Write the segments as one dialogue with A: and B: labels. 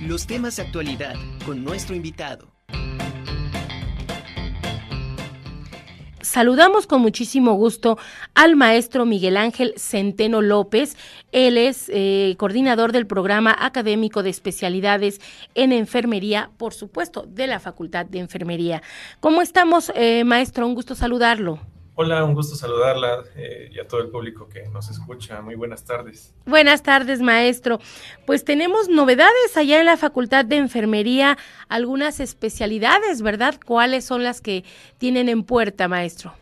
A: los temas de actualidad con nuestro invitado.
B: Saludamos con muchísimo gusto al maestro Miguel Ángel Centeno López. Él es eh, coordinador del programa académico de especialidades en enfermería, por supuesto, de la Facultad de Enfermería. ¿Cómo estamos, eh, maestro? Un gusto saludarlo.
C: Hola, un gusto saludarla eh, y a todo el público que nos escucha. Muy buenas tardes.
B: Buenas tardes, maestro. Pues tenemos novedades allá en la Facultad de Enfermería, algunas especialidades, ¿verdad? ¿Cuáles son las que tienen en puerta, maestro?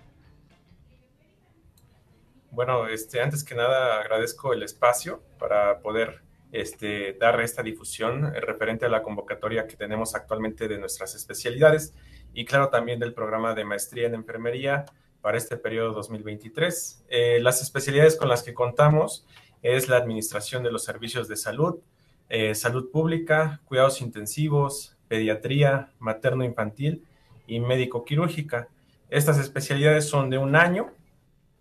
C: Bueno, este, antes que nada agradezco el espacio para poder este, dar esta difusión eh, referente a la convocatoria que tenemos actualmente de nuestras especialidades y claro también del programa de maestría en enfermería para este periodo 2023. Eh, las especialidades con las que contamos es la administración de los servicios de salud, eh, salud pública, cuidados intensivos, pediatría, materno-infantil y médico-quirúrgica. Estas especialidades son de un año.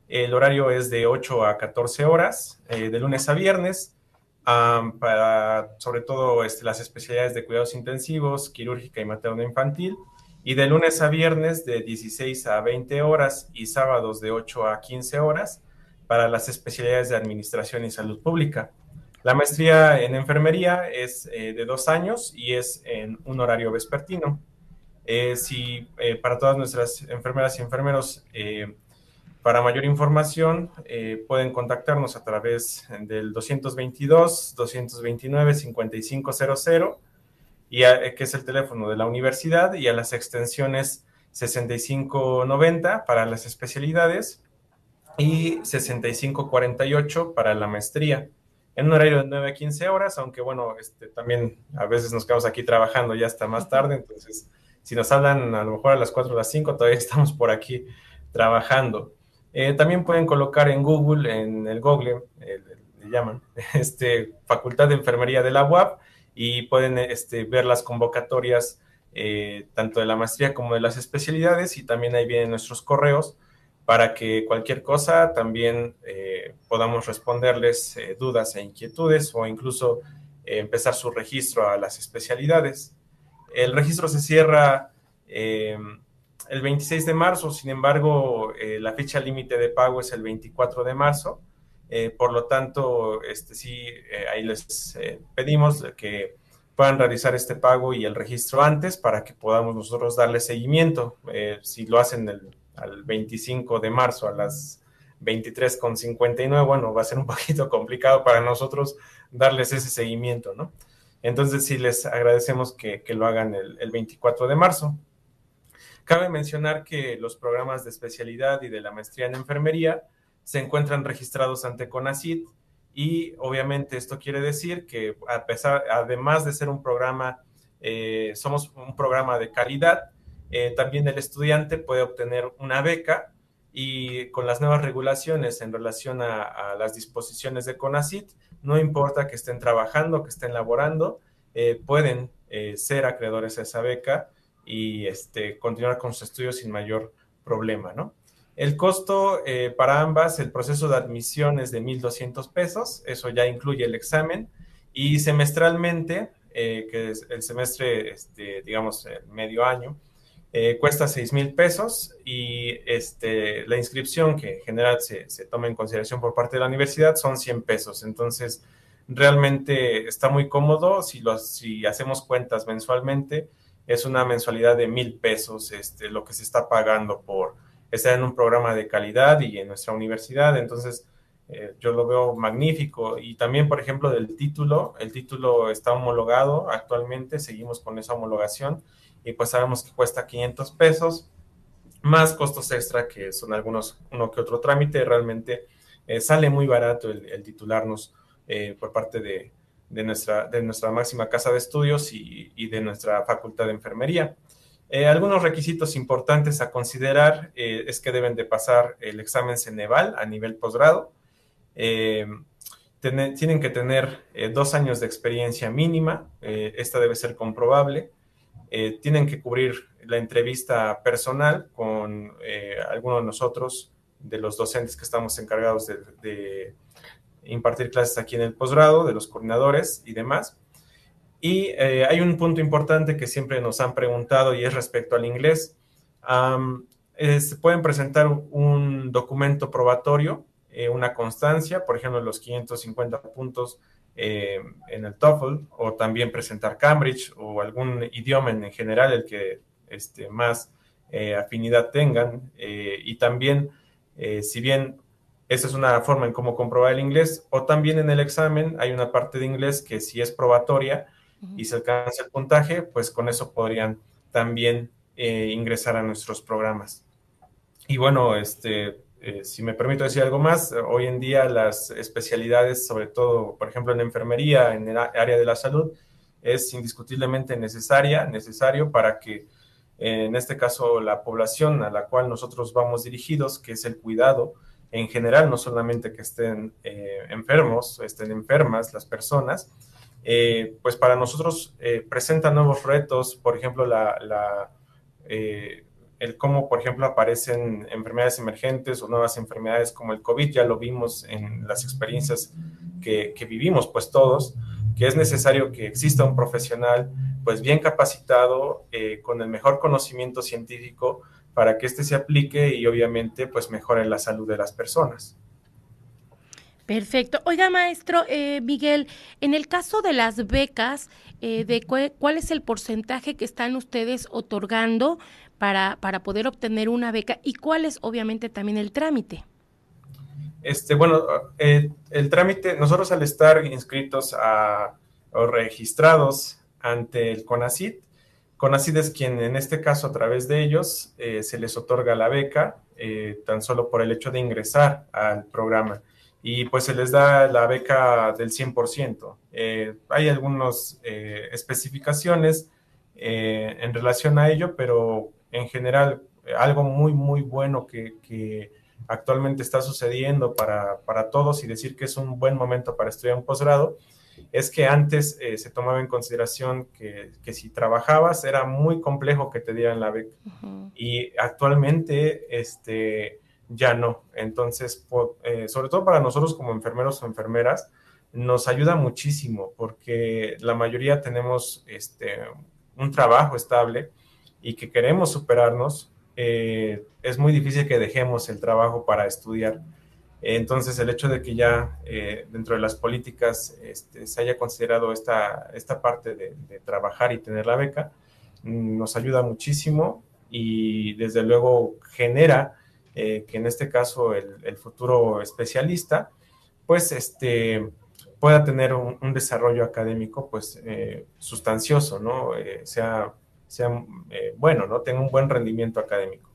C: El horario es de 8 a 14 horas, eh, de lunes a viernes, para sobre todo este, las especialidades de cuidados intensivos, quirúrgica y materno-infantil y de lunes a viernes de 16 a 20 horas y sábados de 8 a 15 horas para las especialidades de Administración y Salud Pública. La maestría en enfermería es eh, de dos años y es en un horario vespertino. Eh, si eh, para todas nuestras enfermeras y enfermeros, para mayor información, pueden contactarnos a través del 222-229-5500 y que es el teléfono de la universidad, y a las extensiones 6590 para las especialidades y 6548 para la maestría, en un horario de 9 a 15 horas, aunque bueno, este, también a veces nos quedamos aquí trabajando ya hasta más tarde, entonces si nos hablan a lo mejor a las 4 o las 5, todavía estamos por aquí trabajando. Eh, también pueden colocar en Google, en el Google, le llaman, este, Facultad de Enfermería de la UAP, y pueden este, ver las convocatorias eh, tanto de la maestría como de las especialidades y también ahí vienen nuestros correos para que cualquier cosa también eh, podamos responderles eh, dudas e inquietudes o incluso empezar su registro a las especialidades. El registro se cierra el 26 de marzo, sin embargo, la fecha límite de pago es el 24 de marzo eh, por lo tanto, este, sí, eh, ahí les eh, pedimos que puedan realizar este pago y el registro antes para que podamos nosotros darle seguimiento. si lo hacen el, al 25 de marzo a las 23.59, bueno, va a ser un poquito complicado para nosotros darles ese seguimiento, ¿no? Entonces sí les agradecemos que, que lo hagan el, el 24 de marzo. Cabe mencionar que los programas de especialidad y de la maestría en enfermería se encuentran registrados ante CONACIT y obviamente esto quiere decir que a pesar, además de ser un programa, eh, somos un programa de calidad, eh, también el estudiante puede obtener una beca y con las nuevas regulaciones en relación a, las disposiciones de CONACIT, no importa que estén trabajando, que estén laborando, eh, pueden ser acreedores a esa beca y este, continuar con sus estudios sin mayor problema, ¿no? El costo eh, para ambas, el proceso de admisión es de 1.200 pesos, eso ya incluye el examen, y semestralmente, eh, que es el semestre, este, digamos, el medio año, eh, cuesta 6.000 pesos y este, la inscripción que en general se, toma en consideración por parte de la universidad son 100 pesos. Entonces, realmente está muy cómodo si, lo, si hacemos cuentas mensualmente, es una mensualidad de 1.000 pesos este, lo que se está pagando por está en un programa de calidad y en nuestra universidad, entonces eh, yo lo veo magnífico. Y también, por ejemplo, del título, el título está homologado actualmente, seguimos con esa homologación y pues sabemos que cuesta 500 pesos, más costos extra que son algunos, uno que otro trámite, realmente eh, sale muy barato el, titularnos eh, por parte de, nuestra, de nuestra máxima casa de estudios y, y de nuestra facultad de enfermería. Eh, algunos requisitos importantes a considerar eh, es que deben de pasar el examen Ceneval a nivel posgrado. Eh, tienen que tener dos años de experiencia mínima, esta debe ser comprobable. tienen que cubrir la entrevista personal con alguno de nosotros, de los docentes que estamos encargados de, de impartir clases aquí en el posgrado, de los coordinadores y demás. Y eh, hay un punto importante que siempre nos han preguntado y es respecto al inglés. se pueden presentar un documento probatorio, eh, una constancia, por ejemplo, los 550 puntos eh, en el TOEFL, o también presentar Cambridge o algún idioma en general, el que este, más afinidad tengan. y también, si bien esa es una forma en cómo comprobar el inglés, o también en el examen hay una parte de inglés que si es probatoria, y se alcanza el puntaje, pues con eso podrían también eh, ingresar a nuestros programas. Y bueno, este, eh, si me permito decir algo más, hoy en día las especialidades, sobre todo, por ejemplo, en enfermería, en el área de la salud, es indiscutiblemente necesaria, necesario para que, en este caso, la población a la cual nosotros vamos dirigidos, que es el cuidado, en general, no solamente que estén eh, enfermos, estén enfermas las personas, eh, pues para nosotros eh, presenta nuevos retos, por ejemplo, la, eh, el cómo, por ejemplo, aparecen enfermedades emergentes o nuevas enfermedades como el COVID, ya lo vimos en las experiencias que, vivimos, pues todos, que es necesario que exista un profesional, pues bien capacitado, con el mejor conocimiento científico, para que éste se aplique y obviamente, pues mejore la salud de las personas.
B: Perfecto. Oiga, maestro eh, Miguel, en el caso de las becas, eh, de cuál es el porcentaje que están ustedes otorgando para, para poder obtener una beca y cuál es obviamente también el trámite.
C: Este, bueno, eh, el trámite, nosotros al estar inscritos a, o registrados ante el CONACIT, CONACIT es quien en este caso a través de ellos se les otorga la beca tan solo por el hecho de ingresar al programa y pues se les da la beca del 100%. Eh, hay algunas eh, especificaciones eh, en relación a ello, pero en general algo muy, muy bueno que, actualmente está sucediendo para, todos y decir que es un buen momento para estudiar un posgrado, es que antes se tomaba en consideración que, si trabajabas era muy complejo que te dieran la beca. Y actualmente, este ya no. Entonces, eh, sobre todo para nosotros como enfermeros o enfermeras, nos ayuda muchísimo porque la mayoría tenemos este, un trabajo estable y que queremos superarnos. Eh, es muy difícil que dejemos el trabajo para estudiar. Entonces, el hecho de que ya eh, dentro de las políticas este, se haya considerado esta, esta parte de, de, trabajar y tener la beca, mm, nos ayuda muchísimo y desde luego genera eh, que en este caso el, futuro especialista, pues este, pueda tener un, desarrollo académico pues eh, sustancioso, ¿no? Eh, sea, sea bueno, ¿no? Tenga un buen rendimiento académico.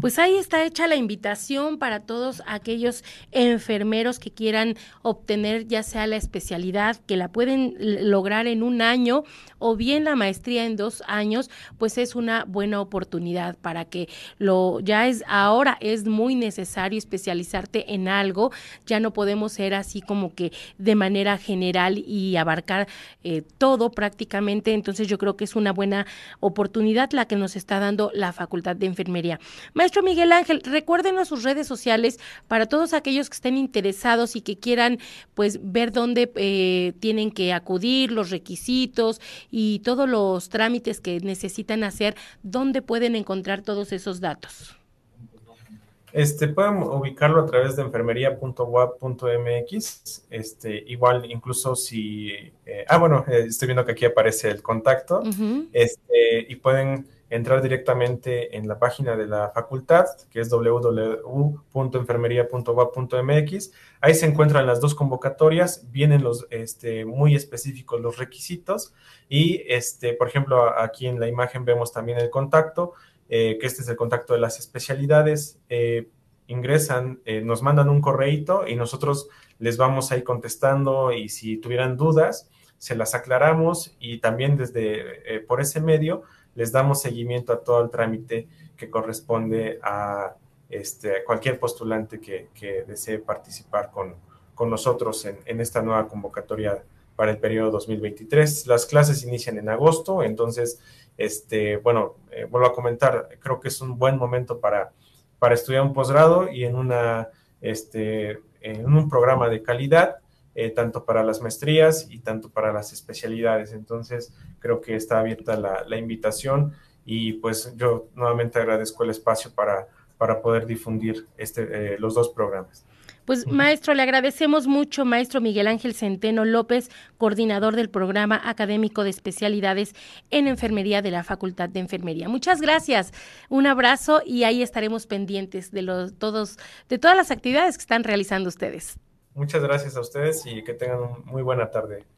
B: Pues ahí está hecha la invitación para todos aquellos enfermeros que quieran obtener ya sea la especialidad, que la pueden lograr en un año o bien la maestría en dos años, pues es una buena oportunidad para que lo ya es ahora es muy necesario especializarte en algo, ya no podemos ser así como que de manera general y abarcar eh, todo prácticamente, entonces yo creo que es una buena oportunidad la que nos está dando la Facultad de Enfermería. Maestro Miguel Ángel, recuérdenos sus redes sociales para todos aquellos que estén interesados y que quieran pues ver dónde eh, tienen que acudir, los requisitos y todos los trámites que necesitan hacer, dónde pueden encontrar todos esos datos.
C: Este, pueden ubicarlo a través de enfermería.wap.mx. Este, igual, incluso si. Eh, ah, bueno, eh, estoy viendo que aquí aparece el contacto. este, y pueden entrar directamente en la página de la facultad, que es www.enfermería.wap.mx. Ahí se encuentran las dos convocatorias, vienen los este, muy específicos los requisitos y, este, por ejemplo, aquí en la imagen vemos también el contacto, eh, que este es el contacto de las especialidades. Eh, ingresan, eh, nos mandan un correíto y nosotros les vamos ahí contestando y si tuvieran dudas, se las aclaramos y también desde por ese medio les damos seguimiento a todo el trámite que corresponde a este, cualquier postulante que, desee participar con, nosotros en, esta nueva convocatoria para el periodo 2023. Las clases inician en agosto, entonces, este, bueno, eh, vuelvo a comentar, creo que es un buen momento para, para estudiar un posgrado y en, una, este, en un programa de calidad eh, tanto para las maestrías y tanto para las especialidades. Entonces, creo que está abierta la, invitación y pues yo nuevamente agradezco el espacio para, para poder difundir este, los dos programas.
B: Pues maestro, le agradecemos mucho, maestro Miguel Ángel Centeno López, coordinador del programa académico de especialidades en enfermería de la Facultad de Enfermería. Muchas gracias, un abrazo y ahí estaremos pendientes de los todos de todas las actividades que están realizando ustedes.
C: Muchas gracias a ustedes y que tengan muy buena tarde.